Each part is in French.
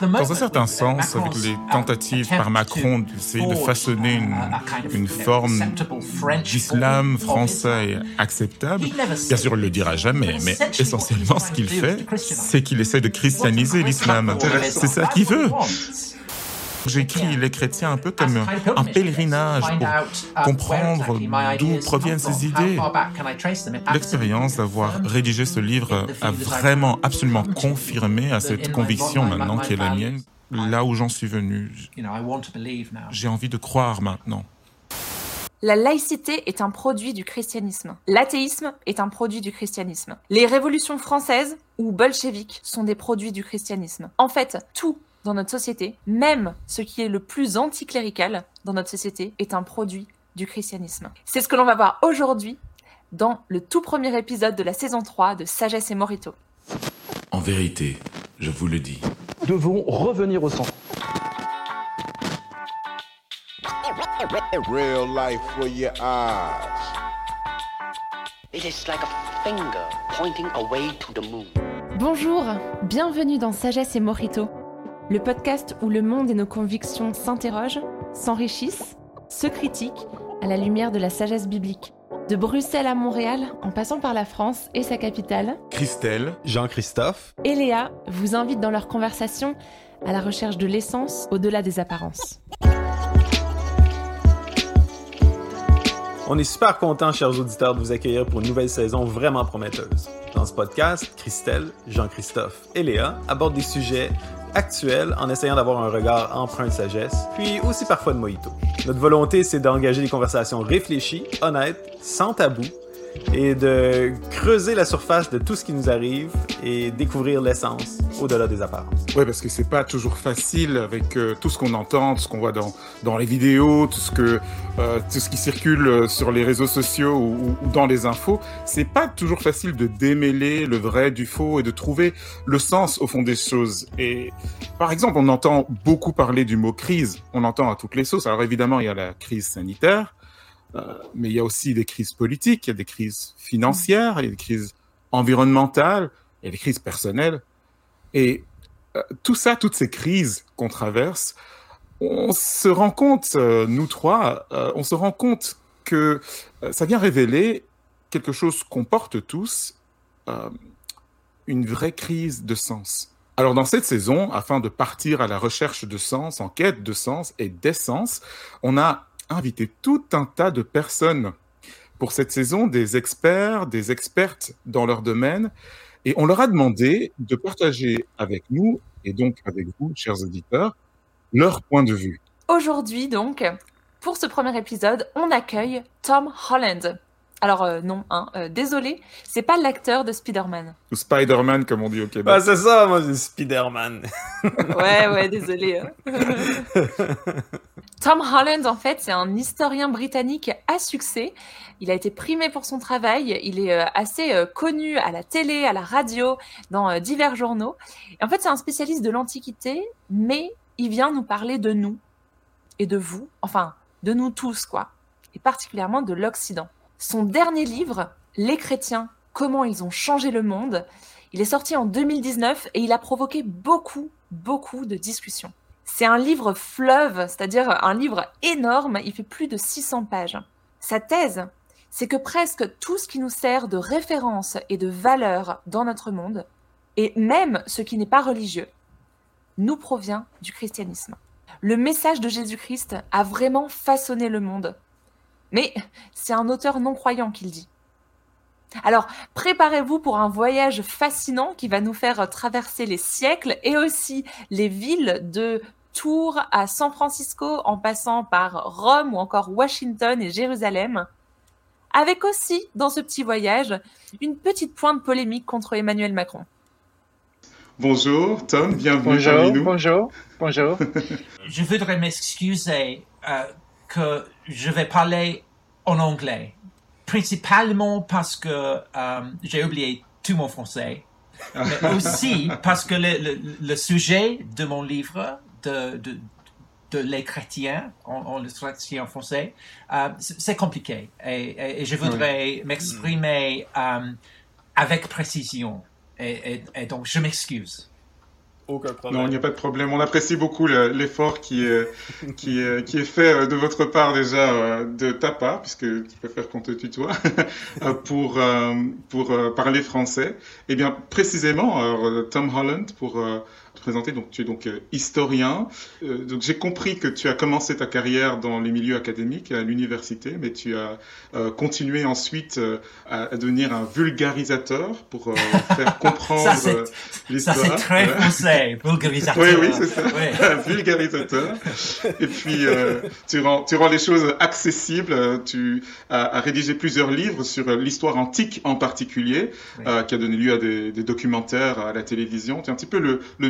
Dans un certain sens, avec les tentatives par Macron d'essayer de façonner une, une forme d'islam français acceptable, bien sûr, il le dira jamais, mais essentiellement ce qu'il fait, c'est qu'il essaie de christianiser l'islam. C'est ça qu'il veut. J'écris les chrétiens un peu comme un pèlerinage pour comprendre d'où proviennent ces idées. L'expérience d'avoir rédigé ce livre a vraiment absolument confirmé à cette conviction maintenant qui est la mienne, là où j'en suis venu. J'ai envie de croire maintenant. La laïcité est un produit du christianisme. L'athéisme est un produit du christianisme. Les révolutions françaises ou bolcheviques sont des produits du christianisme. En fait, tout dans notre société, même ce qui est le plus anticlérical dans notre société, est un produit du christianisme. C'est ce que l'on va voir aujourd'hui dans le tout premier épisode de la saison 3 de Sagesse et Morito. En vérité, je vous le dis. Nous devons revenir au centre. Real life for your eyes. It is like a finger pointing away to the moon. Bonjour, bienvenue dans Sagesse et Morito, le podcast où le monde et nos convictions s'interrogent, s'enrichissent, se critiquent à la lumière de la sagesse biblique. De Bruxelles à Montréal, en passant par la France et sa capitale, Christelle, Jean-Christophe et Léa vous invitent dans leur conversation à la recherche de l'essence au-delà des apparences. On est super content, chers auditeurs, de vous accueillir pour une nouvelle saison vraiment prometteuse. Dans ce podcast, Christelle, Jean-Christophe et Léa abordent des sujets actuels en essayant d'avoir un regard empreint de sagesse, puis aussi parfois de mojito. Notre volonté, c'est d'engager des conversations réfléchies, honnêtes, sans tabou, et de creuser la surface de tout ce qui nous arrive et découvrir l'essence au-delà des apparences. Oui, parce que c'est pas toujours facile avec euh, tout ce qu'on entend, tout ce qu'on voit dans, dans les vidéos, tout ce, que, euh, tout ce qui circule euh, sur les réseaux sociaux ou, ou dans les infos. C'est pas toujours facile de démêler le vrai du faux et de trouver le sens au fond des choses. Et par exemple, on entend beaucoup parler du mot crise. On entend à toutes les sauces. Alors évidemment, il y a la crise sanitaire. Euh, mais il y a aussi des crises politiques, il y a des crises financières, il y a des crises environnementales, il y a des crises personnelles. Et euh, tout ça, toutes ces crises qu'on traverse, on se rend compte, euh, nous trois, on se rend compte que ça vient révéler quelque chose qu'on porte tous, une vraie crise de sens. Alors dans cette saison, afin de partir à la recherche de sens, en quête de sens et d'essence, on a invité tout un tas de personnes pour cette saison, des experts, des expertes dans leur domaine, et on leur a demandé de partager avec nous, et donc avec vous, chers auditeurs, leur point de vue. Aujourd'hui donc, pour ce premier épisode, on accueille Tom Holland. Alors euh, non, hein, euh, désolé, c'est pas l'acteur de Spider-Man. Ou Spider-Man, comme on dit au Québec. Bah, c'est ça, moi, c'est Spider-Man. Ouais, ouais, désolé. hein. Tom Holland, en fait, c'est un historien britannique à succès. Il a été primé pour son travail. Il est euh, assez euh, connu à la télé, à la radio, dans euh, divers journaux. En fait, c'est un spécialiste de l'Antiquité, mais il vient nous parler de nous et de vous, enfin, de nous tous, quoi, et particulièrement de l'Occident. Son dernier livre, Les chrétiens, comment ils ont changé le monde, il est sorti en 2019 et il a provoqué beaucoup, beaucoup de discussions. C'est un livre fleuve, c'est-à-dire un livre énorme, il fait plus de 600 pages. Sa thèse, c'est que presque tout ce qui nous sert de référence et de valeur dans notre monde, et même ce qui n'est pas religieux, nous provient du christianisme. Le message de Jésus-Christ a vraiment façonné le monde. Mais c'est un auteur non croyant qui le dit. Alors, préparez-vous pour un voyage fascinant qui va nous faire traverser les siècles et aussi les villes de Tours à San Francisco en passant par Rome ou encore Washington et Jérusalem. Avec aussi, dans ce petit voyage, une petite pointe polémique contre Emmanuel Macron. Bonjour, Tom, bienvenue Bonjour, parmi nous. bonjour, bonjour. Je voudrais m'excuser euh, que je vais parler en anglais, principalement parce que euh, j'ai oublié tout mon français, mais aussi parce que le, le, le sujet de mon livre, de, de, de les chrétiens, en, en le traduit en français, euh, c'est compliqué. Et, et- et je voudrais m'exprimer euh, avec précision. Et, et- et donc, je m'excuse. Aucun problème. Non, il n'y a pas de problème. On apprécie beaucoup le- l'effort qui est, qui, est, qui est fait euh, de votre part déjà, de ta part, puisque tu préfères qu'on te tutoie, pour, pour parler français. Eh bien, précisément, alors, Tom Holland, pour te présenter, donc tu es donc euh, historien. Euh, donc j'ai compris que tu as commencé ta carrière dans les milieux académiques à l'université, mais tu as euh, continué ensuite à, à devenir un vulgarisateur pour faire comprendre euh, Ça, l'histoire. c'est très français, vulgarisateur. Oui, oui, c'est ça. Vulgarisateur. Et puis, tu, rends, tu rends les choses accessibles. Tu as, as rédigé plusieurs livres sur l'histoire antique en particulier, Oui. qui a donné lieu à des, des documentaires à la télévision. Tu es un petit peu le, le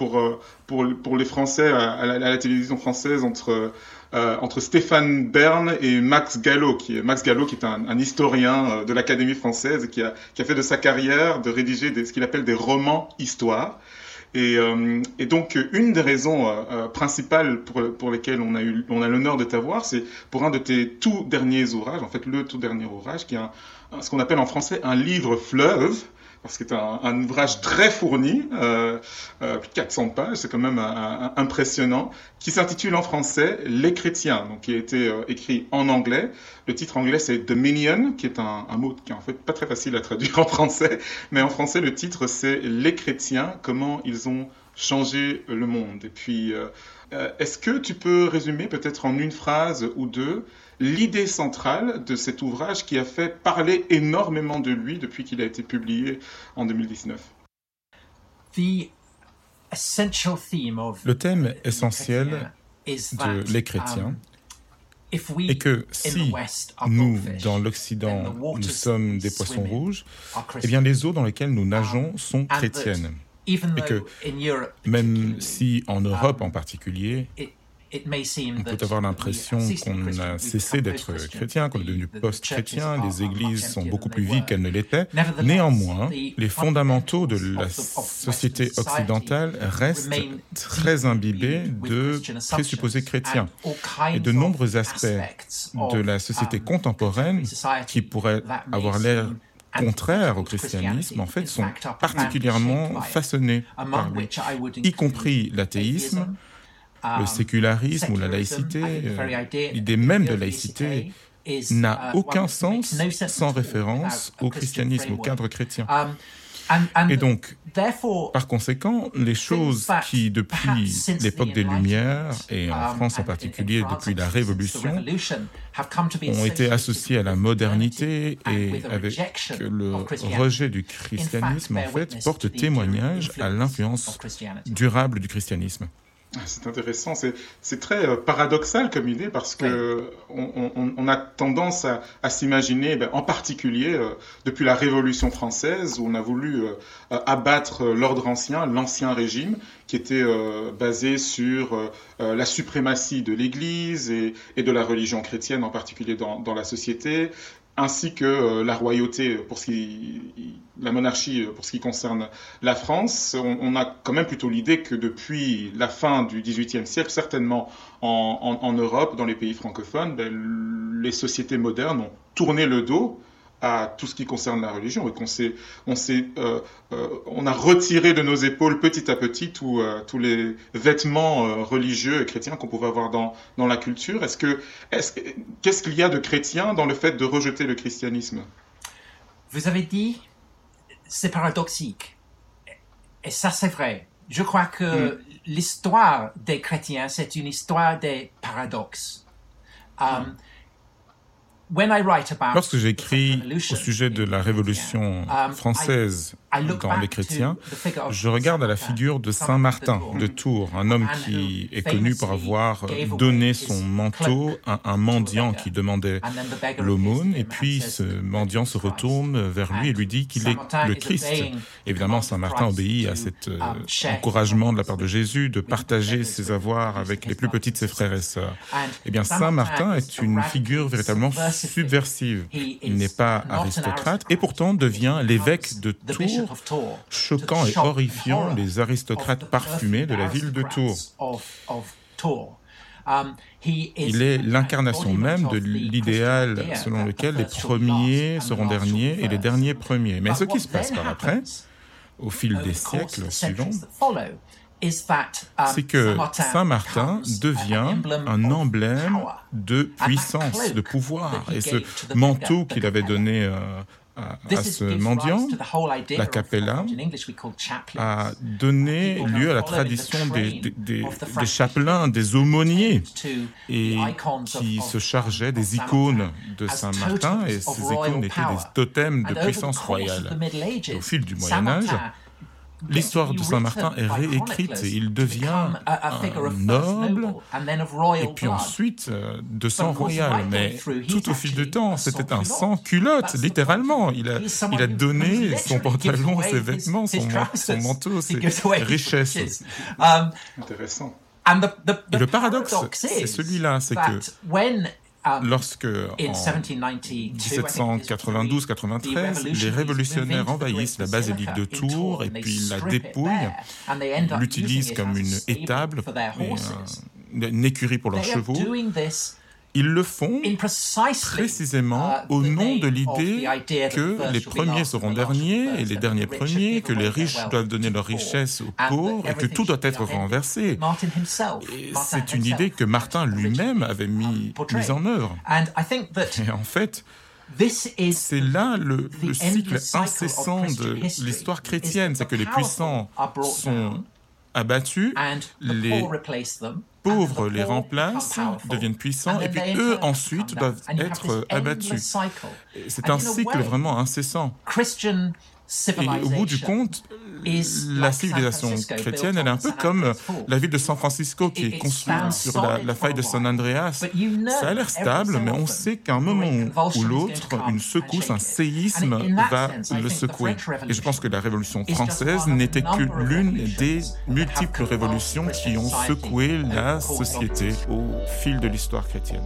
euh, pour, les Français à, à la, télévision française entre, euh, entre Stéphane Bern et Max Gallo, qui est, Max Gallo, qui est un, historien euh, de l'Académie française qui a, qui a fait de sa carrière de rédiger ce qu'il appelle des romans histoires. Et, euh, donc, une des raisons euh, euh, principales pour, lesquelles on a eu, on a l'honneur de t'avoir, c'est pour un de tes tout derniers ouvrages, en fait, le tout dernier ouvrage, qui est ce qu'on appelle en français un livre fleuve, parce que c'est un, ouvrage très fourni, euh, euh, plus de 400 pages, c'est quand même impressionnant, qui s'intitule en français Les chrétiens, donc qui a été euh, écrit en anglais. Le titre anglais c'est Dominion, qui est un, un mot qui est en fait pas très facile à traduire en français, mais en français le titre c'est Les chrétiens, comment ils ont changé le monde. Et puis, euh, est-ce que tu peux résumer peut-être en une phrase ou deux l'idée centrale de cet ouvrage qui a fait parler énormément de lui depuis qu'il a été publié en 2019 The essential theme of Le thème essentiel de Les Chrétiens um, if we est que in the si West are nous, dans l'Occident, nous sommes des poissons rouges, eh bien les eaux dans lesquelles nous nageons sont and that chrétiennes. Et que in Europe Même si en Europe um, en particulier, on peut avoir l'impression qu'on a cessé d'être chrétien, qu'on est devenu post-chrétien, les églises sont beaucoup plus vides qu'elles ne l'étaient. Néanmoins, les fondamentaux de la société occidentale restent très imbibés de présupposés chrétiens. Et de nombreux aspects de la société um, contemporaine qui pourraient avoir l'air contraires au christianisme, en fait, sont particulièrement façonnés par lui, y compris l'athéisme, le um, sécularisme ou la laïcité. Euh, L'idée même de laïcité n'a uh, aucun sens sans référence au Christian christianisme, au cadre chrétien. Et donc, therefore, par conséquent, les choses qui, depuis l'époque des Lumières, et en um, France en particulier depuis la Révolution, Revolution, have come to be ont été associées à la modernité et avec le rejet du christianisme, en fait, witness porte to the témoignage à influence l'influence durable du christianisme. Ah, C'est intéressant, c'est très euh, paradoxal comme idée parce que on, on- on a tendance à, à s'imaginer, ben, en particulier euh, depuis la Révolution française, où on a voulu euh, abattre l'ordre ancien, l'ancien régime, qui était euh, basé sur la suprématie de l'Église et, et de la religion chrétienne, en particulier dans, dans la société, ainsi que euh, la royauté pour ce qui, la monarchie euh, pour ce qui concerne la France. On, a quand même plutôt l'idée que depuis la fin du XVIIIe siècle, certainement en, en- en Europe, dans les pays francophones, ben, les sociétés modernes ont tourné le dos à tout ce qui concerne la religion et qu'on s'est, on s'est, euh, euh, on a retiré de nos épaules petit à petit tout, euh, tous les vêtements religieux et chrétiens qu'on pouvait avoir dans, dans la culture. Est-ce que, est-ce, que- qu'est-ce qu'il y a de chrétien dans le fait de rejeter le christianisme? Vous avez dit, c'est paradoxique. Et ça, c'est vrai. Je crois que l'histoire des chrétiens, c'est une histoire des paradoxes. Um, Lorsque j'écris the au sujet de la Révolution Um, française dans les chrétiens, je regarde à la figure de Saint Martin de Tours, un homme qui who est connu pour avoir donné son manteau à un mendiant qui demandait l'aumône, et puis ce mendiant se retourne vers lui et lui dit qu'il est le is Christ. Évidemment, Saint Martin obéit à cet euh, um, his encouragement de la part de Jésus de partager ses avoirs avec les plus petits de ses frères et sœurs. Eh bien, Saint Martin est une figure véritablement subversive. Il n'est pas aristocrate et pourtant devient l'évêque de Tours, choquant et horrifiant les aristocrates parfumés de la ville de Tours. Il est l'incarnation même de l'idéal selon lequel les premiers seront derniers et les derniers premiers. Mais ce qui se passe par après, au fil des siècles suivants, c'est que Saint-Martin becomes devient un emblème de puissance, de pouvoir. Et ce manteau qu'il avait donné euh, à, ce mendiant rise to the whole idea la capella, a donné lieu à la tradition des, des, des- des chapelains, des aumôniers, et the icons of- qui se chargeaient des icônes de as Saint-Martin, et totems of ces icônes étaient des totems de puissance royale. Au fil du Moyen Âge, L'histoire de Saint-Martin est réécrite et il devient un noble et puis ensuite euh, de sang royal. Mais tout au fil du temps, c'était un sans-culotte. That's the littéralement. Il a, il a donné son pantalon, ses vêtements, son, son manteau, ses richesses. riches. Um, Intéressant. the, Et le paradoxe, paradox c'est celui-là, c'est que um, Lorsque, in en 1792, 1792-93, les révolutionnaires envahissent la basilique de Tours et puis la dépouillent, l'utilisent comme une étable, et un- une écurie pour leurs chevaux, ils le font précisément au nom de l'idée que les premiers seront derniers et les derniers premiers, que les riches doivent donner leurs richesses aux pauvres et que tout doit être renversé. C'est une idée que Martin lui-même avait mis, mise en œuvre. Et en fait, c'est là le, le cycle incessant de l'histoire chrétienne, c'est que les puissants sont abattus, les pauvres les remplacent, deviennent puissants, et puis eux ensuite doivent être abattus. Et C'est un cycle vraiment incessant. Et au bout du compte, la civilisation chrétienne, elle est un peu comme la ville de San Francisco qui est construite sur la, la faille de San Andreas. Ça a l'air stable, mais on sait qu'à un moment ou l'autre, une secousse, un séisme va le secouer. Et je pense que la Révolution française n'était que l'une des multiples révolutions qui ont secoué la société au fil de l'histoire chrétienne.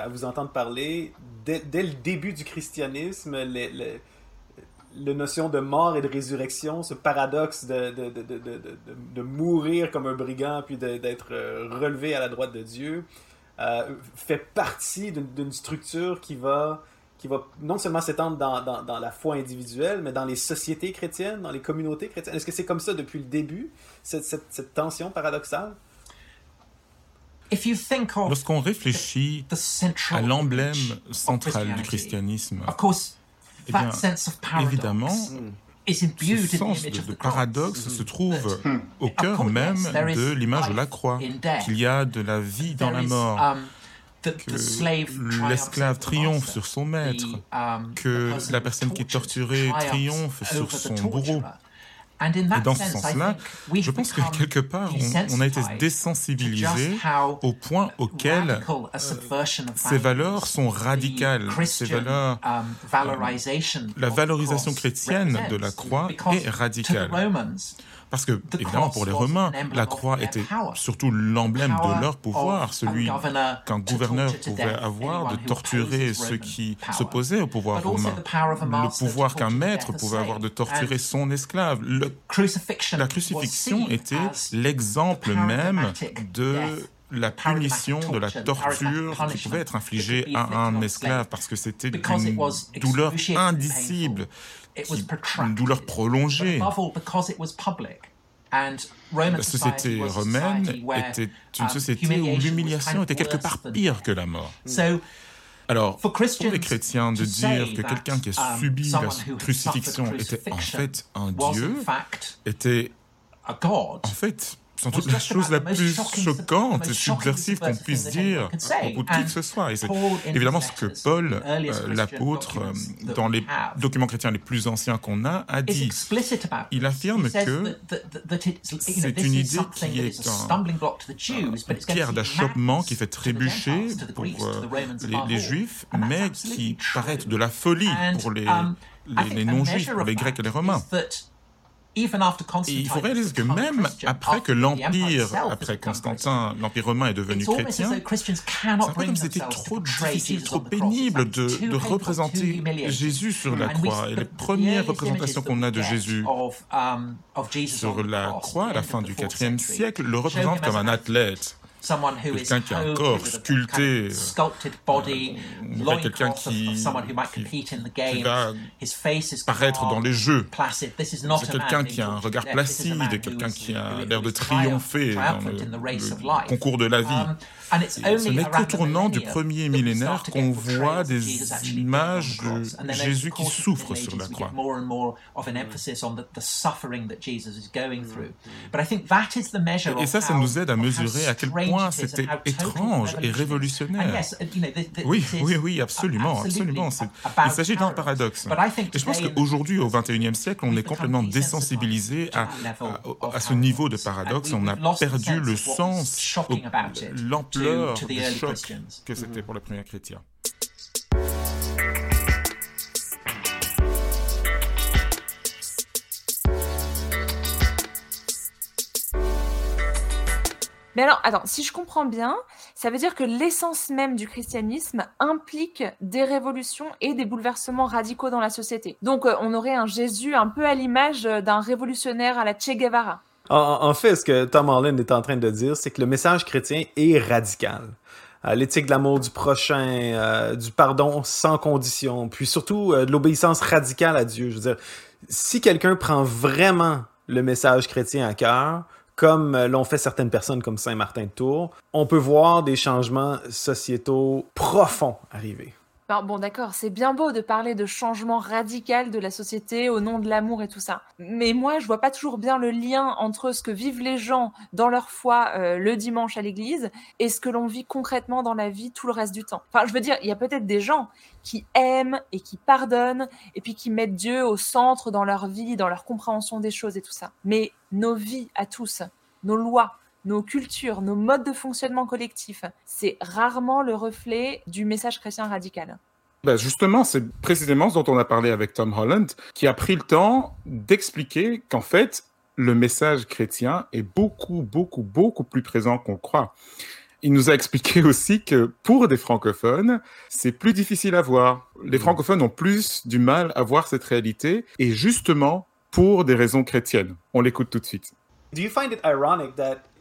À vous entendre parler, dès, le début du christianisme, les, la notion de mort et de résurrection, ce paradoxe de, mourir comme un brigand puis d'être relevé à la droite de Dieu, euh, fait partie d'une structure qui va, qui va non seulement s'étendre dans, la foi individuelle, mais dans les sociétés chrétiennes, dans les communautés chrétiennes. Est-ce que c'est comme ça depuis le début, cette tension paradoxale? Lorsqu'on réfléchit à l'emblème central du christianisme, eh bien, évidemment, ce sens de, de paradoxe se trouve au cœur même de l'image de la croix, qu'il y a de la vie dans la mort, que l'esclave triomphe sur son maître, que la personne qui est torturée triomphe sur son bourreau. Et dans ce sens-là, je pense que quelque part, on, on a été désensibilisé au point auquel euh, ces valeurs sont radicales. Ces valeurs, euh, la valorisation chrétienne de la croix est radicale. Parce que, évidemment, pour les Romains, la croix était surtout l'emblème de leur pouvoir, celui qu'un gouverneur pouvait avoir de torturer ceux qui s'opposaient au pouvoir romain, le pouvoir qu'un maître pouvait avoir de torturer son esclave. Le, la crucifixion était l'exemple même de la punition, de la torture qui pouvait être infligée à un esclave, parce que c'était une douleur indicible, qui, une douleur prolongée. La société romaine était une société où l'humiliation était quelque part pire que la mort. Alors, pour les chrétiens, de dire que quelqu'un qui a subi la crucifixion était en fait un Dieu, était en fait sans doute la chose la plus choquante et subversive qu'on puisse dire à propos de qui que ce soit. Et c'est évidemment ce que Paul, euh, l'apôtre, euh, dans les documents chrétiens les plus anciens qu'on a, a dit. Il affirme que c'est une idée qui est un, une pierre d'achoppement qui fait trébucher pour euh, les, les, Juifs, mais qui paraît de la folie pour les, les, les non-Juifs, pour les Grecs et les Romains. Et il faut réaliser que même après que l'Empire, après Constantin, l'Empire romain est devenu chrétien, c'est un peu comme c'était trop difficile, trop pénible de, de représenter Jésus sur la croix. Et les premières représentations qu'on a de Jésus um, sur la croix à la fin du IVe siècle le représentent comme un athlète quelqu'un qui a un corps sculpté, euh, quelqu'un qui, qui, va paraître dans les jeux. C'est quelqu'un qui a un regard placide, quelqu'un qui a l'air de triompher dans le, concours de la vie. Ce n'est qu'au tournant du premier millénaire qu'on voit des images de Jésus qui souffre sur la croix. Et ça, ça nous aide à mesurer à quel point c'était étrange et révolutionnaire. Oui, oui, oui, absolument, absolument. Il s'agit d'un paradoxe. Et je pense qu'aujourd'hui, au XXIe siècle, on est complètement désensibilisé à, à, à, ce niveau de paradoxe. On a perdu le sens, l'ampleur que c'était pour les premiers chrétiens. Mais alors, attends, si je comprends bien, ça veut dire que l'essence même du christianisme implique des révolutions et des bouleversements radicaux dans la société. Donc, euh, on aurait un Jésus un peu à l'image d'un révolutionnaire à la Che Guevara. En, fait, ce que Tom Holland est en train de dire, c'est que le message chrétien est radical. Euh, l'éthique de l'amour du prochain, euh, du pardon sans condition, puis surtout euh, de l'obéissance radicale à Dieu. Je veux dire, si quelqu'un prend vraiment le message chrétien à cœur, comme l'ont fait certaines personnes comme Saint Martin de Tours, on peut voir des changements sociétaux profonds arriver bon, d'accord, c'est bien beau de parler de changement radical de la société au nom de l'amour et tout ça. Mais moi, je vois pas toujours bien le lien entre ce que vivent les gens dans leur foi euh, le dimanche à l'église et ce que l'on vit concrètement dans la vie tout le reste du temps. Enfin, je veux dire, il y a peut-être des gens qui aiment et qui pardonnent et puis qui mettent Dieu au centre dans leur vie, dans leur compréhension des choses et tout ça. Mais nos vies à tous, nos lois, nos cultures, nos modes de fonctionnement collectif, c'est rarement le reflet du message chrétien radical. Ben justement, c'est précisément ce dont on a parlé avec Tom Holland, qui a pris le temps d'expliquer qu'en fait, le message chrétien est beaucoup, beaucoup, beaucoup plus présent qu'on croit. Il nous a expliqué aussi que pour des francophones, c'est plus difficile à voir. Les mmh. francophones ont plus du mal à voir cette réalité, et justement pour des raisons chrétiennes. On l'écoute tout de suite.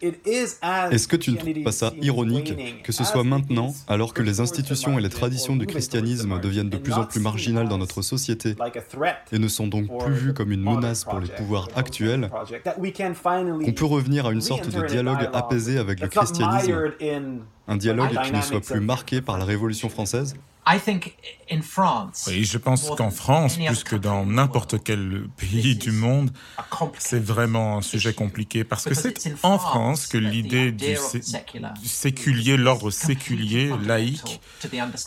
Est-ce que tu ne trouves pas ça ironique que ce soit maintenant, alors que les institutions et les traditions du christianisme deviennent de plus en plus marginales dans notre société et ne sont donc plus vues comme une menace pour les pouvoirs actuels, qu'on peut revenir à une sorte de dialogue apaisé avec le christianisme, un dialogue qui ne soit plus marqué par la Révolution française. Oui, je pense qu'en France, plus que dans n'importe quel pays du monde, c'est vraiment un sujet compliqué parce que c'est en France que l'idée du, séculier, l'ordre séculier, laïque,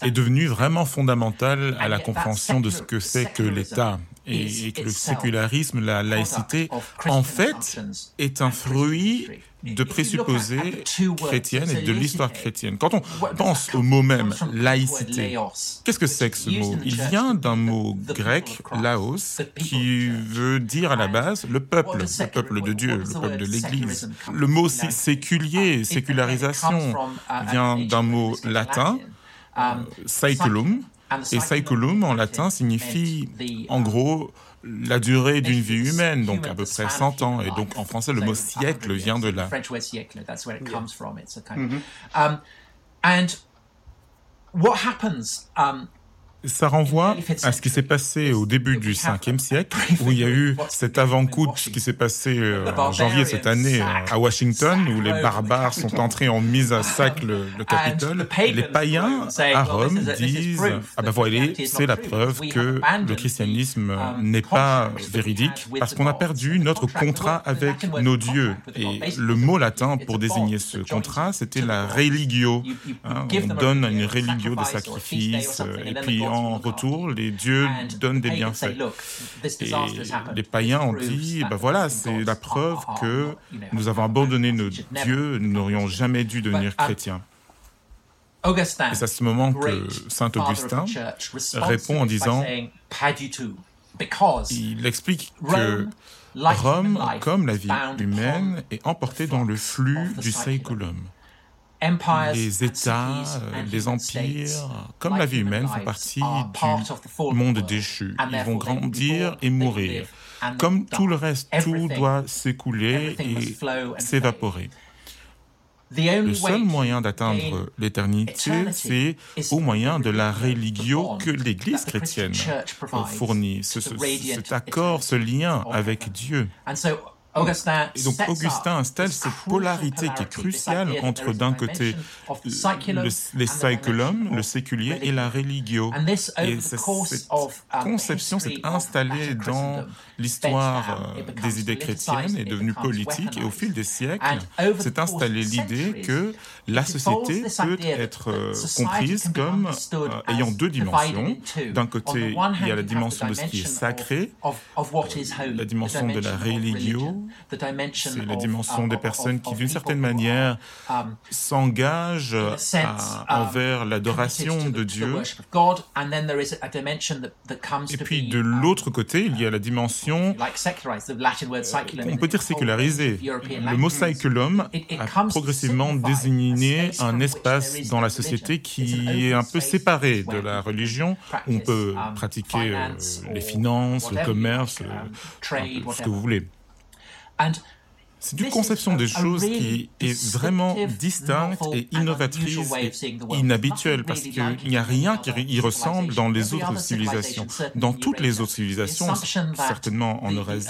est devenue vraiment fondamentale à la compréhension de ce que c'est que l'État et, que le sécularisme, la laïcité, en fait, est un fruit de présupposés chrétiennes et de l'histoire chrétienne. Quand on pense au mot même laïcité, qu'est-ce que c'est que ce mot Il vient d'un mot grec, laos, qui veut dire à la base le peuple, le peuple de Dieu, le peuple de l'Église. Le mot séculier, sécularisation, vient d'un mot latin, saeculum, et saeculum en latin signifie en gros la durée d'une vie humaine, donc à peu près 100 ans. Et donc en français, le mot siècle vient de là. Um, and what happens um, ça renvoie à ce qui s'est passé au début du 5e siècle, où il y a eu cet avant-coup qui s'est passé euh, en janvier cette année euh, à Washington, où les barbares sont entrés en mise à sac le, le Capitole. Les païens à Rome disent ah ben voilà, c'est la preuve que le christianisme um, n'est pas véridique parce qu'on a perdu notre contrat avec nos dieux. Et le mot latin pour désigner ce contrat, c'était la religio. Hein, on donne une religio de sacrifice et puis en retour, les dieux donnent des bienfaits. Et les païens ont dit, ben voilà, c'est la preuve que nous avons abandonné nos dieux, nous n'aurions jamais dû devenir chrétiens. Et c'est à ce moment que Saint Augustin répond en disant, il explique que Rome, comme la vie humaine, est emportée dans le flux du saeculum. Les États, euh, les empires, comme la vie humaine, font partie du monde déchu. Ils vont grandir et mourir. Comme tout le reste, tout doit s'écouler et s'évaporer. Le seul moyen d'atteindre l'éternité, c'est au moyen de la religio que l'Église chrétienne fournit, cet accord, ce lien avec Dieu. Et donc Augustin installe cette polarité qui est cruciale entre d'un côté le, les saeculum, le séculier, et la religio. Et cette conception s'est installée dans l'histoire euh, des idées chrétiennes est devenue politique et au fil des siècles s'est installée l'idée que la société peut être euh, comprise comme euh, ayant deux dimensions. D'un côté, il y a la dimension de ce qui est sacré, la dimension de la religio, c'est la dimension des personnes qui, d'une certaine manière, um, s'engagent envers um, l'adoration de Dieu. Et puis de um, l'autre côté, il y a la dimension, on peut dire sécularisée. Le mot saeculum a progressivement désigné un espace dans la société qui est un peu séparé de la religion. On peut pratiquer euh, les finances, le commerce, euh, ce que vous voulez. C'est une conception des choses qui est vraiment distincte et innovatrice et inhabituelle parce qu'il n'y a rien qui y ressemble dans les autres civilisations. Dans toutes les autres civilisations, certainement en Eurasie,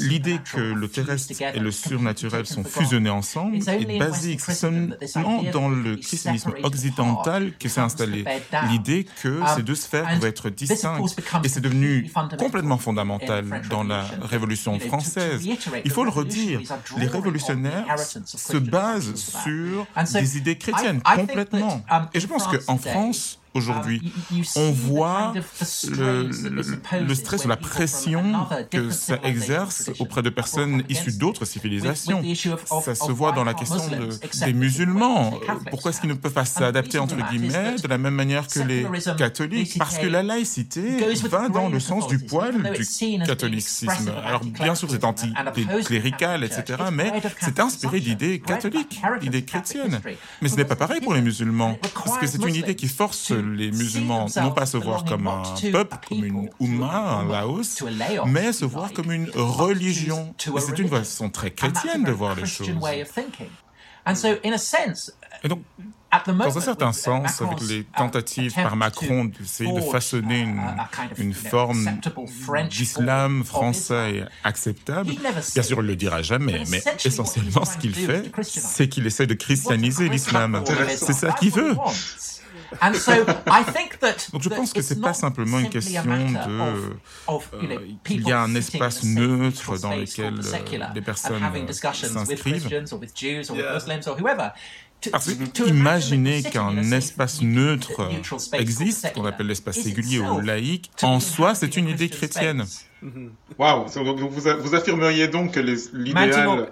l'idée que le terrestre et le surnaturel sont fusionnés ensemble est basique. C'est seulement dans le christianisme occidental que s'est installée l'idée que ces deux sphères pouvaient être distinctes et c'est devenu complètement fondamental dans la Révolution française. Il faut le redire, les révolutionnaires se basent sur des idées chrétiennes complètement. Um, Et je pense qu'en France, aujourd'hui. On voit le, stress ou la pression que ça exerce auprès de personnes issues d'autres civilisations. Ça se voit dans la question des musulmans. Pourquoi est-ce qu'ils ne peuvent pas s'adapter, entre guillemets, de la même manière que les catholiques? Parce que la laïcité va dans le sens du poil du catholicisme. Alors, bien sûr, c'est anti-clérical, etc., mais c'est inspiré d'idées catholiques, d'idées chrétiennes. Mais ce n'est pas pareil pour les musulmans, parce que c'est une idée qui force les musulmans non pas se voir comme un peuple, comme une Oumma, un Laos, mais se voir comme une religion. Et c'est une façon très chrétienne de voir les choses. Et donc, dans un certain sens, avec les tentatives par Macron d'essayer de façonner une, une forme d'islam français acceptable, bien sûr, il ne le dira jamais, mais essentiellement, ce qu'il fait, c'est qu'il essaie de christianiser l'islam. C'est ça qu'il veut. Donc je pense que c'est pas simplement une question de euh, qu'il y a un espace neutre dans lequel euh, les personnes s'inscrivent. Imaginer qu'un espace neutre existe, qu'on appelle l'espace singulier ou laïque, en soi, c'est une idée chrétienne. Waouh Wow. Vous, vous affirmeriez donc que l'idéal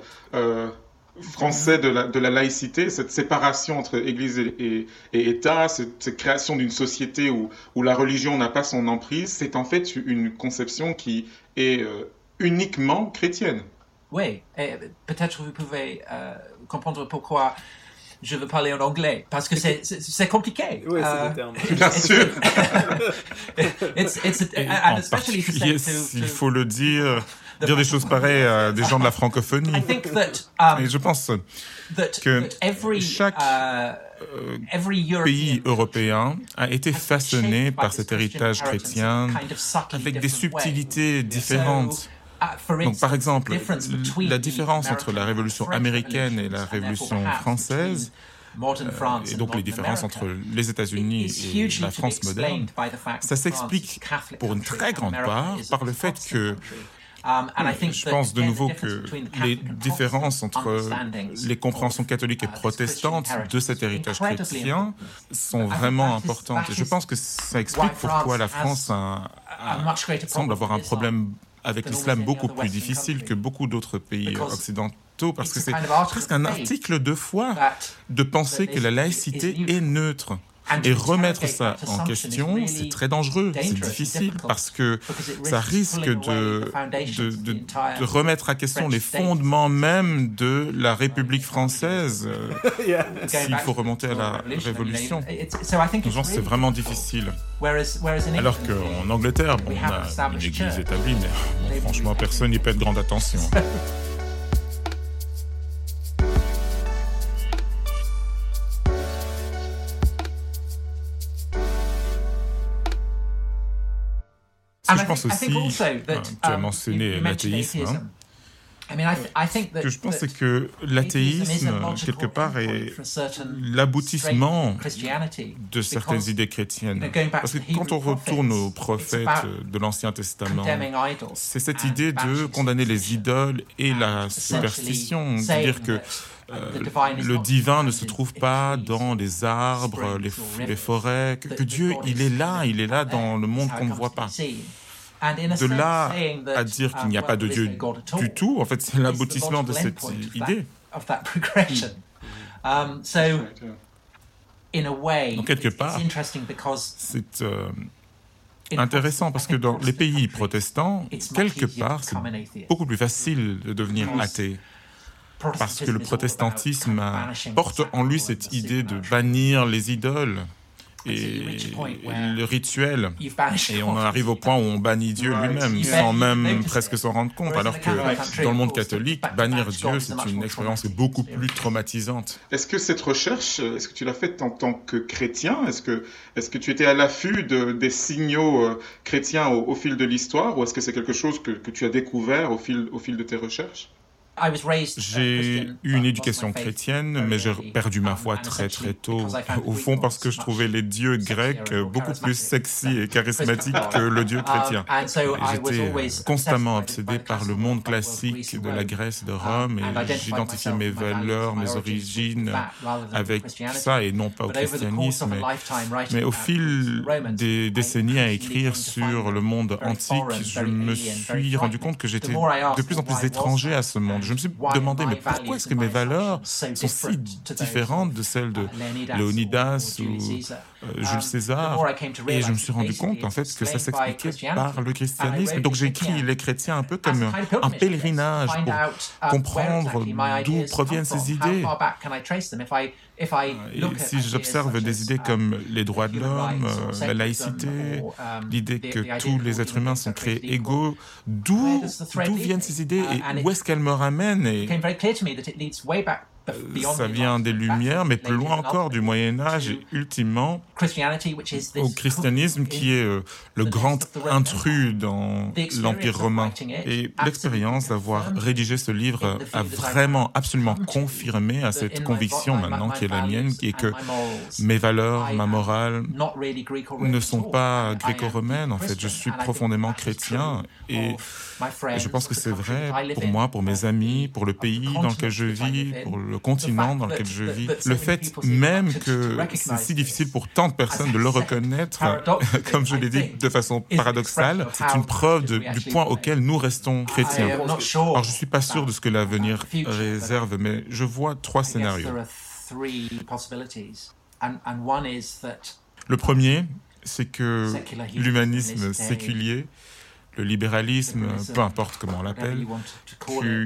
français de la, de la, laïcité, cette séparation entre Église et, et, État, cette, création d'une société où, où, la religion n'a pas son emprise, c'est en fait une conception qui est euh, uniquement chrétienne. Oui, et peut-être vous pouvez euh, comprendre pourquoi je veux parler en anglais parce que c'est compliqué. Oui, c'est euh, terme. Bien sûr. it's, it's a, and especially il faut le dire dire des choses pareilles à des gens de la francophonie. Um, Et je pense que chaque uh, euh, pays européen a été façonné par cet héritage chrétien avec des subtilités différentes. Uh, Donc, par exemple, la différence entre la révolution américaine et la révolution française, euh, et donc les différences entre les États-Unis et la France moderne, ça s'explique pour une très grande part par le fait que Um, je pense de nouveau que les différences entre les compréhensions catholiques et protestantes de cet héritage chrétien sont vraiment importantes. Et je pense que ça explique pourquoi la France semble avoir un problème avec l'islam beaucoup plus difficile que beaucoup d'autres pays occidentaux, parce que c'est presque un article de foi de penser que la laïcité est neutre. Et remettre ça en question, c'est très dangereux, c'est difficile, parce que ça risque de, de, de, de, remettre à question les fondements même de la République française, euh, s'il faut remonter à la Révolution. Donc c'est vraiment difficile. Alors qu'en Angleterre, bon, on a une église établie, mais franchement, personne n'y prête grande attention. je pense aussi, tu as mentionné l'athéisme. Hein. que je pense c'est que l'athéisme, quelque part, est l'aboutissement de certaines idées chrétiennes. Parce que quand on retourne aux prophètes de l'Ancien Testament, c'est cette idée de condamner les idoles et la superstition, de dire que euh, le divin ne se trouve pas dans les arbres, les, les forêts, que, que Dieu, il est là, il est là dans le monde qu'on ne voit pas. De là à dire qu'il n'y a pas de Dieu du tout, en fait, c'est l'aboutissement de cette idée. Um, Donc, quelque part, c'est euh, intéressant parce que dans les pays protestants, quelque part, c'est beaucoup plus facile de devenir athée. Parce que le protestantisme porte en lui cette idée de bannir les idoles et le rituel. Et on arrive au point où on bannit Dieu lui-même, sans même presque s'en rendre compte. Alors que dans le monde catholique, bannir Dieu, c'est une expérience beaucoup plus traumatisante. Est-ce que cette recherche, est-ce que tu l'as faite en tant que chrétien? Est-ce que, est que tu étais à l'affût de, des signaux euh, chrétiens au, fil de l'histoire? Ou est-ce que c'est quelque chose que, que tu as découvert au fil, au fil de tes recherches? J'ai eu une éducation chrétienne, mais j'ai perdu ma foi très très tôt. Au fond, parce que je trouvais les dieux grecs beaucoup plus sexy et charismatiques que le dieu chrétien. J'étais constamment obsédé par le monde classique de la Grèce, de Rome, et j'identifiais mes valeurs, mes origines avec ça, et non pas au christianisme. Mais, mais au fil des décennies à écrire sur le monde antique, je me suis rendu compte que j'étais de plus en plus étranger à ce monde je me suis demandé, mais pourquoi est-ce que mes valeurs sont si différentes de celles de Léonidas ou euh, Jules César? Et je me suis rendu compte, en fait, que ça s'expliquait par le christianisme. Donc j'ai écrit les chrétiens un peu comme un pèlerinage pour comprendre d'où proviennent ces idées. Et si j'observe des idées comme les droits de l'homme, euh, la laïcité, l'idée que tous les êtres humains sont créés égaux, d'où viennent ces idées et où est-ce qu'elles me ramènent et ça vient des Lumières, mais plus loin encore du Moyen Âge et ultimement au christianisme qui est euh, le grand intrus dans l'Empire romain. Et l'expérience d'avoir rédigé ce livre a vraiment absolument confirmé à cette conviction maintenant qui est la mienne, qui est que mes valeurs, ma morale ne sont pas gréco-romaines. En fait, je suis profondément chrétien et je pense que c'est vrai pour moi, pour mes amis, pour le pays dans lequel je vis, pour le continent dans lequel je vis. Le fait même que c'est si difficile pour tant de personnes de le reconnaître, comme je l'ai dit de façon paradoxale, c'est une preuve du point auquel nous restons chrétiens. Alors je suis pas sûr de ce que l'avenir réserve, mais je vois trois scénarios. Le premier, c'est que l'humanisme séculier le libéralisme, peu importe comment on l'appelle,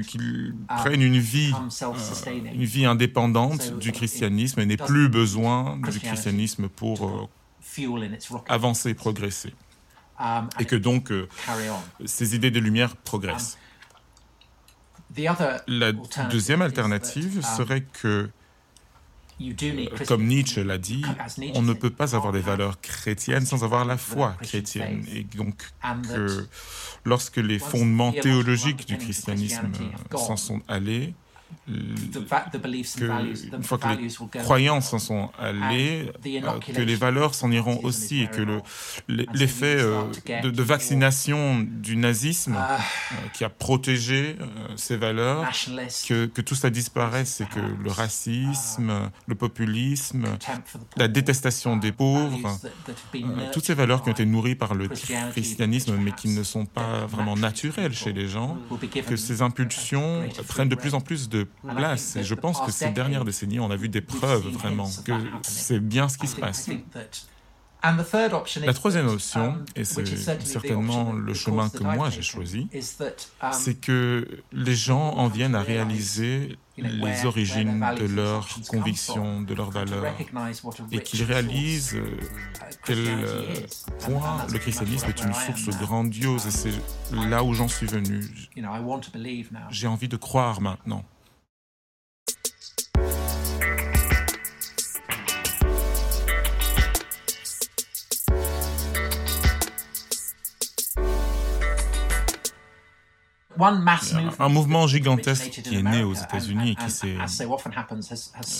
qu'il prenne une vie, euh, une vie indépendante du christianisme et n'ait plus besoin du christianisme pour euh, avancer, progresser. Et que donc euh, ces idées de lumière progressent. La deuxième alternative serait que comme Nietzsche l'a dit, on ne peut pas avoir des valeurs chrétiennes sans avoir la foi chrétienne. Et donc que lorsque les fondements théologiques du christianisme s'en sont allés, que, une fois que les croyances s'en sont allées, euh, que les valeurs s'en iront aussi et que l'effet euh, de, vaccination du nazisme ah. euh, qui a protégé ces valeurs, que, que, tout ça disparaisse et que le racisme, ah. le populisme, la détestation des pauvres, toutes ces valeurs qui ont été nourries par le christianisme mais qui ne sont pas vraiment naturelles chez les gens, que ces impulsions prennent de plus en plus de de place. Et je pense que ces dernières décennies, on a vu des preuves vraiment que c'est bien ce qui se passe. La troisième option, um, et c'est certainement le chemin que moi j'ai choisi, um, c'est que les gens en viennent à réaliser les origines de leurs convictions, de leurs valeurs, et qu'ils réalisent euh, quel euh, point le christianisme est une source grandiose, et c'est là où j'en suis venu. J'ai envie de croire maintenant. Un mouvement gigantesque qui est né aux États-Unis et qui s'est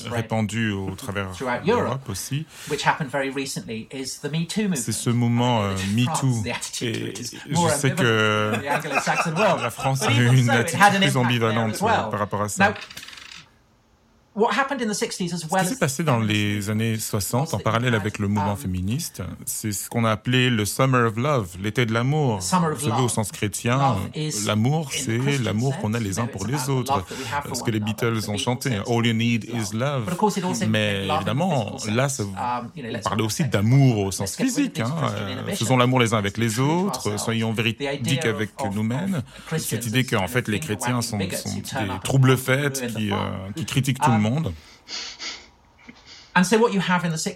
répandu au travers de l'Europe aussi. C'est ce mouvement euh, MeToo. Et je sais que la France a eu une attitude plus ambivalente par rapport à ça. Ce qui s'est passé dans les années 60, en parallèle avec le mouvement féministe, c'est ce qu'on a appelé le Summer of Love, l'été de l'amour. Vous savez, au sens chrétien, l'amour, c'est l'amour qu'on a les uns pour les autres. Ce que les Beatles ont chanté, All you need is love? Mais évidemment, là, ça, on parlait aussi d'amour au sens physique. Hein. Faisons l'amour les uns avec les autres, soyons véridiques avec nous-mêmes. Cette idée qu'en fait, les chrétiens sont, sont des troubles faits qui, euh, qui critiquent tout le monde monde.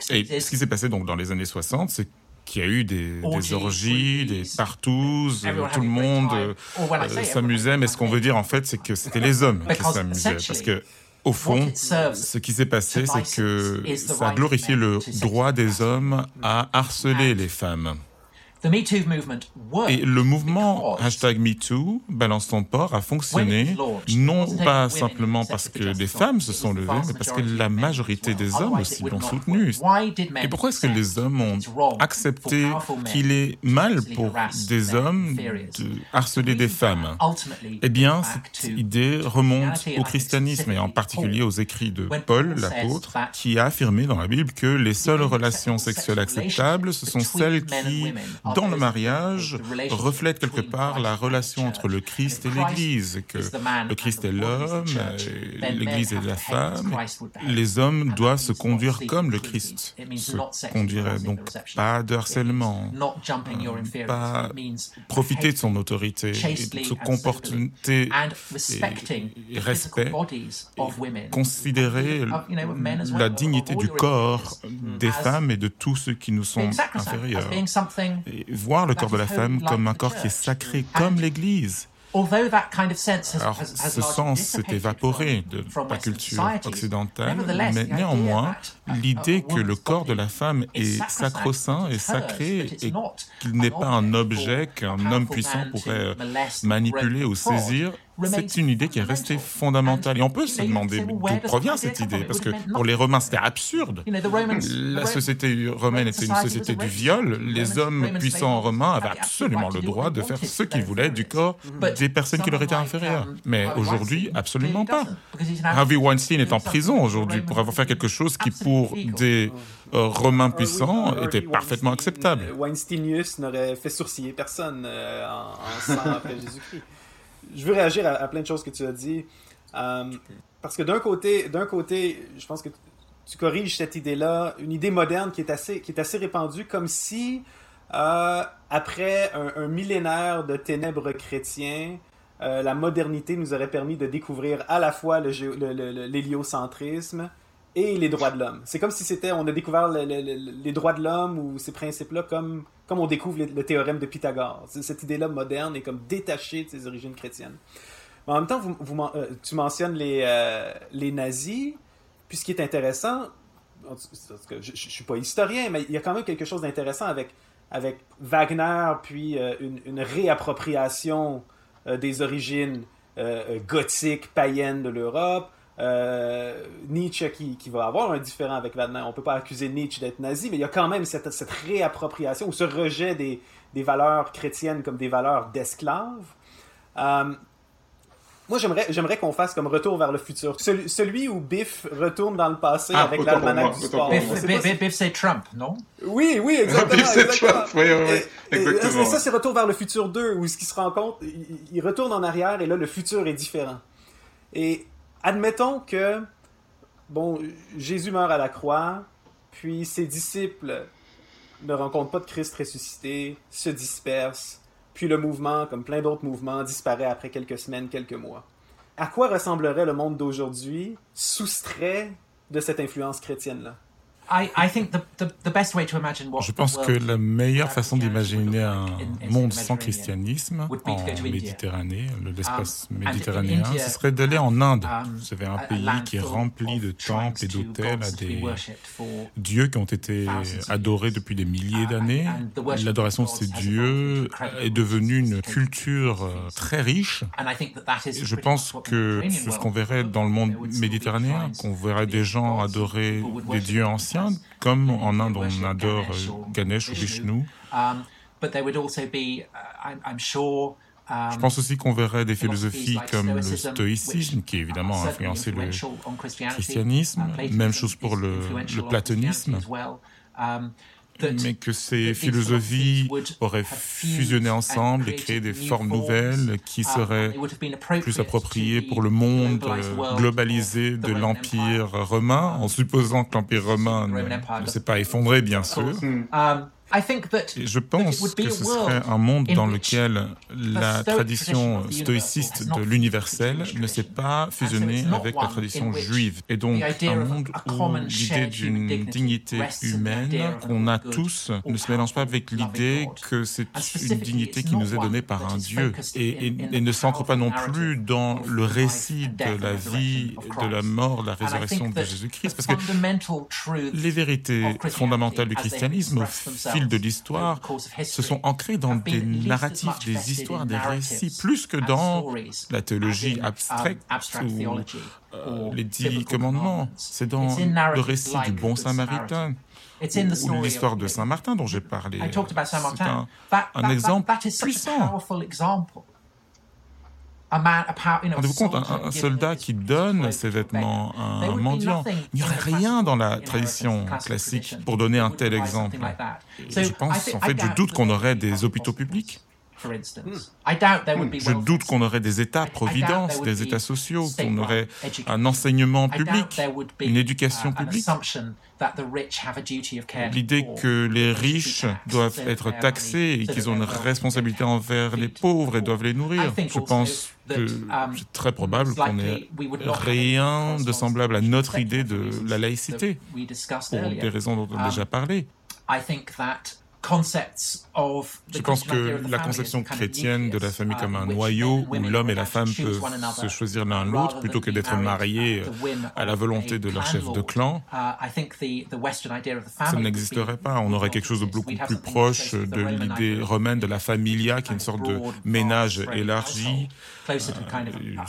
Et ce qui s'est passé donc dans les années 60, c'est qu'il y a eu des, des orgies, des partous, tout le monde euh, s'amusait, mais ce qu'on veut dire en fait, c'est que c'était les hommes qui s'amusaient. Parce que, au fond, ce qui s'est passé, c'est que ça a glorifié le droit des hommes à harceler les femmes. Et le mouvement hashtag MeToo, balance ton port, a fonctionné non pas simplement parce que des femmes se sont levées, mais parce que la majorité des hommes aussi l'ont soutenu. Et pourquoi est-ce que les hommes ont accepté qu'il est mal pour des hommes de harceler des femmes. Eh bien, cette idée remonte au christianisme et en particulier aux écrits de Paul, l'apôtre, qui a affirmé dans la Bible que les seules relations sexuelles acceptables, ce sont celles qui dans le mariage reflète quelque part la relation entre le Christ et l'Église, que le Christ est l'homme, l'Église est la femme, les hommes doivent se conduire comme le Christ se conduirait, donc pas de harcèlement, pas profiter de son autorité, et se comporter et, respect, considérer la dignité du corps des femmes et de tous ceux qui nous sont inférieurs voir le corps de la femme comme un corps qui est sacré, comme l'Église. Alors, ce sens s'est évaporé de la culture occidentale, mais néanmoins, l'idée que le corps de la femme est sacro-saint et sacré et qu'il n'est pas un objet qu'un homme puissant pourrait manipuler ou saisir c'est une idée qui est restée fondamentale. Et on peut se demander d'où provient cette idée, parce que pour les Romains, c'était absurde. La société romaine était une société du viol. Les hommes puissants romains avaient absolument le droit de faire ce qu'ils voulaient du corps des personnes qui leur étaient inférieures. Mais aujourd'hui, absolument pas. Harvey Weinstein est en prison aujourd'hui pour avoir fait quelque chose qui, pour des euh, Romains puissants, était parfaitement acceptable. Weinsteinius n'aurait fait sourciller personne euh, en, en après Jésus-Christ je veux réagir à, plein de choses que tu as dit. Euh, parce que d'un côté, côté, je pense que tu corriges cette idée-là, une idée moderne qui est assez, qui est assez répandue, comme si euh, après un, millénaire de ténèbres chrétiens, euh, la modernité nous aurait permis de découvrir à la fois l'héliocentrisme et les droits de l'homme. C'est comme si c'était, on a découvert les droits de l'homme ou ces principes-là comme, comme on découvre le, théorème de Pythagore. Cette idée-là moderne est comme détachée de ses origines chrétiennes. En même temps, euh, tu mentionnes les, euh, les nazis, puis ce qui est intéressant, je ne suis pas historien, mais il y a quand même quelque chose d'intéressant avec, avec Wagner, puis euh, une, réappropriation des origines gothiques, païennes de l'Europe, euh, Nietzsche qui, qui, va avoir un différent avec Wagner. On peut pas accuser Nietzsche d'être nazi, mais il y a quand même cette, cette réappropriation ou ce rejet des, des, valeurs chrétiennes comme des valeurs d'esclaves. Euh, moi, j'aimerais, j'aimerais qu'on fasse comme retour vers le futur. Celui, où Biff retourne dans le passé ah, avec l'almanach du sport. Biff, c'est Trump, non? Oui, oui, exactement. Biff, c'est Trump, oui, oui, exactement. Et, ça, c'est Retour vers le futur 2, où ce qui se rend compte, il, il retourne en arrière et là, le futur est différent. Et admettons que, bon, Jésus meurt à la croix, puis ses disciples ne rencontrent pas de Christ ressuscité, se dispersent, puis le mouvement, comme plein d'autres mouvements, disparaît après quelques semaines, quelques mois. À quoi ressemblerait le monde d'aujourd'hui soustrait de cette influence chrétienne-là? Je pense que la meilleure façon d'imaginer un monde sans christianisme en Méditerranée, l'espace um, méditerranéen, ce serait d'aller en Inde. Um, Vous avez un pays qui est rempli de temples et d'hôtels à des dieux qui ont été adorés depuis des milliers uh, d'années. L'adoration de ces dieux est devenue une culture euh, très riche. Je pense que ce qu'on verrait dans le monde méditerranéen, qu'on verrait des gens adorer des dieux anciens comme en Inde on adore euh, Ganesh ou Vishnu. Uh, Je pense aussi qu'on verrait des philosophies comme le stoïcisme, qui évidemment a influencé le christianisme, même chose pour le, le platonisme mais que ces philosophies auraient fusionné ensemble et créé des formes nouvelles qui uh, seraient plus appropriées pour le monde euh, globalisé de l'Empire romain, en supposant que l'Empire romain ne s'est pas effondré, bien sûr. Um, je pense que ce serait un monde dans lequel la tradition stoïciste de l'universel ne s'est pas fusionnée avec la tradition juive. Et donc un monde où l'idée d'une dignité humaine qu'on a tous ne se mélange pas avec l'idée que c'est une dignité qui nous est donnée par un Dieu et, et ne s'ancre pas non plus dans le récit de la vie, de la mort, de la résurrection de Jésus-Christ. Parce que les vérités fondamentales du christianisme, au de l'histoire se sont ancrés dans des narratifs, des histoires, des récits, plus que dans la théologie abstraite ou euh, les dix commandements. C'est dans le récit du bon samaritain ou l'histoire de Saint Martin dont j'ai parlé. C'est un, un exemple puissant. Rendez-vous compte, un, soldat qui donne ses vêtements à un mendiant, il n'y aurait rien dans la tradition classique pour donner un tel exemple. je pense, en fait, je doute qu'on aurait des hôpitaux publics. Je doute qu'on aurait des États-providence, des États sociaux, qu'on aurait un enseignement public, une éducation publique. L'idée que les riches doivent être taxés et qu'ils ont une responsabilité envers les pauvres et doivent les nourrir. Je pense que um, c'est très probable qu'on n'ait rien de semblable à notre idée de la laïcité, pour des raisons dont on a déjà um, parlé. Je pense que la conception chrétienne de la famille comme un noyau où l'homme et la femme peuvent se choisir l'un l'autre plutôt que d'être mariés à la volonté de leur chef de clan, ça n'existerait pas. On aurait quelque chose de beaucoup plus proche de l'idée romaine de la familia, qui est une sorte de ménage élargi. Euh,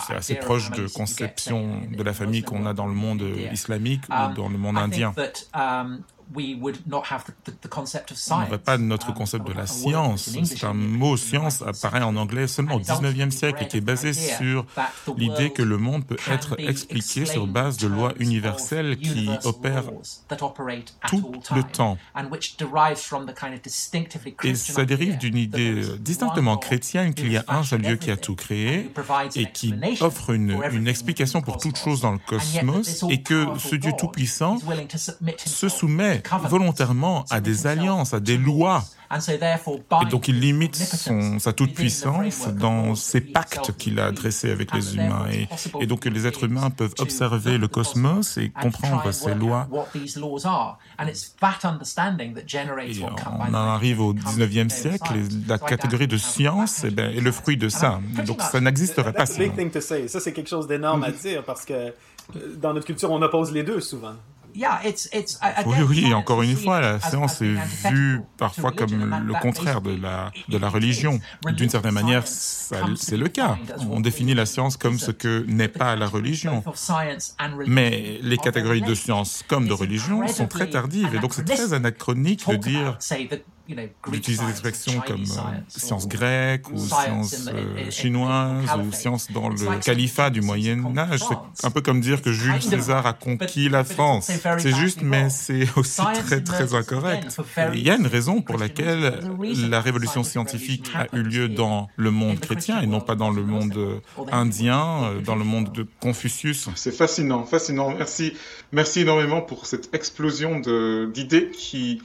c'est assez proche de conception de la famille qu'on a dans le monde islamique ou dans le monde indien on n'aurait pas notre um, concept de la science. C'est un mot science apparaît en anglais seulement au 19e siècle et qui est basé sur l'idée que le monde peut être expliqué sur base de lois universelles qui opèrent tout le temps. Et ça dérive d'une idée distinctement chrétienne qu'il y a un seul Dieu qui a tout créé et qui offre une, une explication pour toute chose dans le cosmos et que ce Dieu tout-puissant se soumet volontairement à des alliances, à des lois. Et donc il limite son, sa toute-puissance dans ces pactes qu'il a dressés avec les humains. Et, et, donc les êtres humains peuvent observer le cosmos et comprendre ces lois. Et on en arrive au 19e siècle et la catégorie de science eh ben, est le fruit de ça. Donc ça n'existerait pas sinon. Ça c'est quelque chose d'énorme à dire parce que euh, dans notre culture on oppose les deux souvent. Oui, oui, encore une fois, la science est vue parfois comme le contraire de la, de la religion. D'une certaine manière, c'est le cas. On définit la science comme ce que n'est pas la religion. Mais les catégories de science comme de religion sont très tardives, et donc c'est très anachronique de dire d'utiliser des expressions comme euh, sciences grecques ou sciences euh, chinoises ou sciences dans le califat du Moyen Âge. C'est un peu comme dire que Jules César a conquis la France. C'est juste, mais c'est aussi très très incorrect. il y a une raison pour laquelle la révolution scientifique a eu lieu dans le monde chrétien et non pas dans le monde indien, dans le monde de Confucius. C'est fascinant, fascinant. Merci, merci énormément pour cette explosion d'idées qui,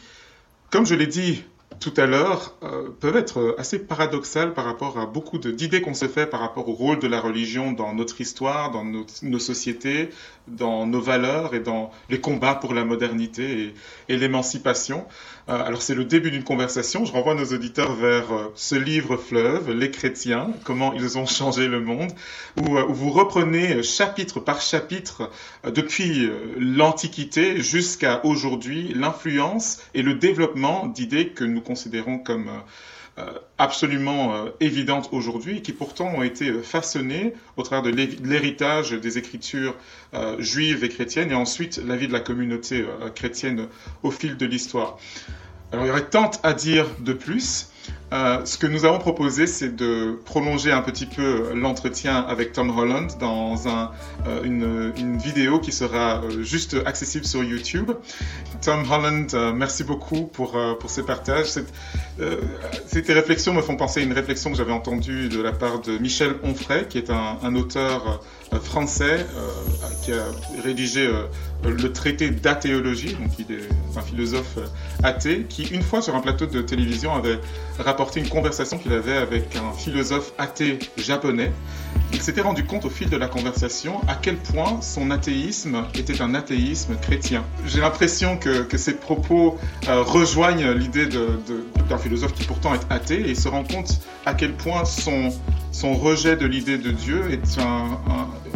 comme je l'ai dit tout à l'heure euh, peuvent être assez paradoxales par rapport à beaucoup d'idées qu'on se fait par rapport au rôle de la religion dans notre histoire, dans nos, sociétés, dans nos valeurs et dans les combats pour la modernité et, l'émancipation. Euh, alors c'est le début d'une conversation. Je renvoie nos auditeurs vers euh, ce livre fleuve, Les chrétiens, comment ils ont changé le monde, où, où vous reprenez chapitre par chapitre depuis l'Antiquité jusqu'à aujourd'hui l'influence et le développement d'idées que nous considérons comme euh, euh, absolument euh, évidentes aujourd'hui, qui pourtant ont été façonnées au travers de l'héritage des écritures juives et chrétiennes, et ensuite la vie de la communauté chrétienne au fil de l'histoire. Alors il y aurait tant à dire de plus, euh, ce que nous avons proposé, c'est de prolonger un petit peu l'entretien avec Tom Holland dans euh, une, vidéo qui sera euh, juste accessible sur YouTube. Tom Holland, merci beaucoup pour, pour ces partages. Cette, ces réflexions me font penser à une réflexion que j'avais entendue de la part de Michel Onfray, qui est un, un auteur français qui a rédigé le traité d'athéologie, donc il est un philosophe athée, qui une fois sur un plateau de télévision avait rapporté une conversation qu'il avait avec un philosophe athée japonais. Il s'était rendu compte au fil de la conversation à quel point son athéisme était un athéisme chrétien. J'ai l'impression que, que, ces propos euh, rejoignent l'idée d'un philosophe qui pourtant est athée et il se rend compte à quel point son, son rejet de l'idée de Dieu est un,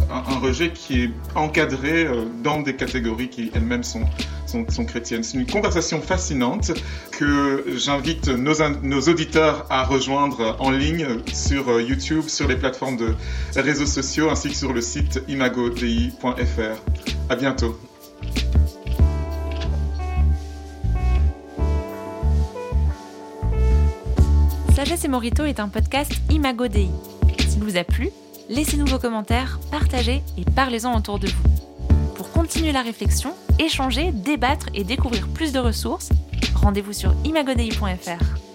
rejet qui est encadré euh, dans des catégories qui elles-mêmes sont, sont, chrétiennes. C'est une conversation fascinante que j'invite nos, nos auditeurs à rejoindre en ligne sur euh, YouTube, sur les plateformes de réseaux sociaux ainsi que sur le site imagodi.fr. À bientôt. Sagesse et Morito est un podcast Imago Dei. S'il vous a plu, laissez-nous vos commentaires, partagez et parlez-en autour de vous. Pour continuer la réflexion, échanger, débattre et découvrir plus de ressources, rendez-vous sur imagodei.fr.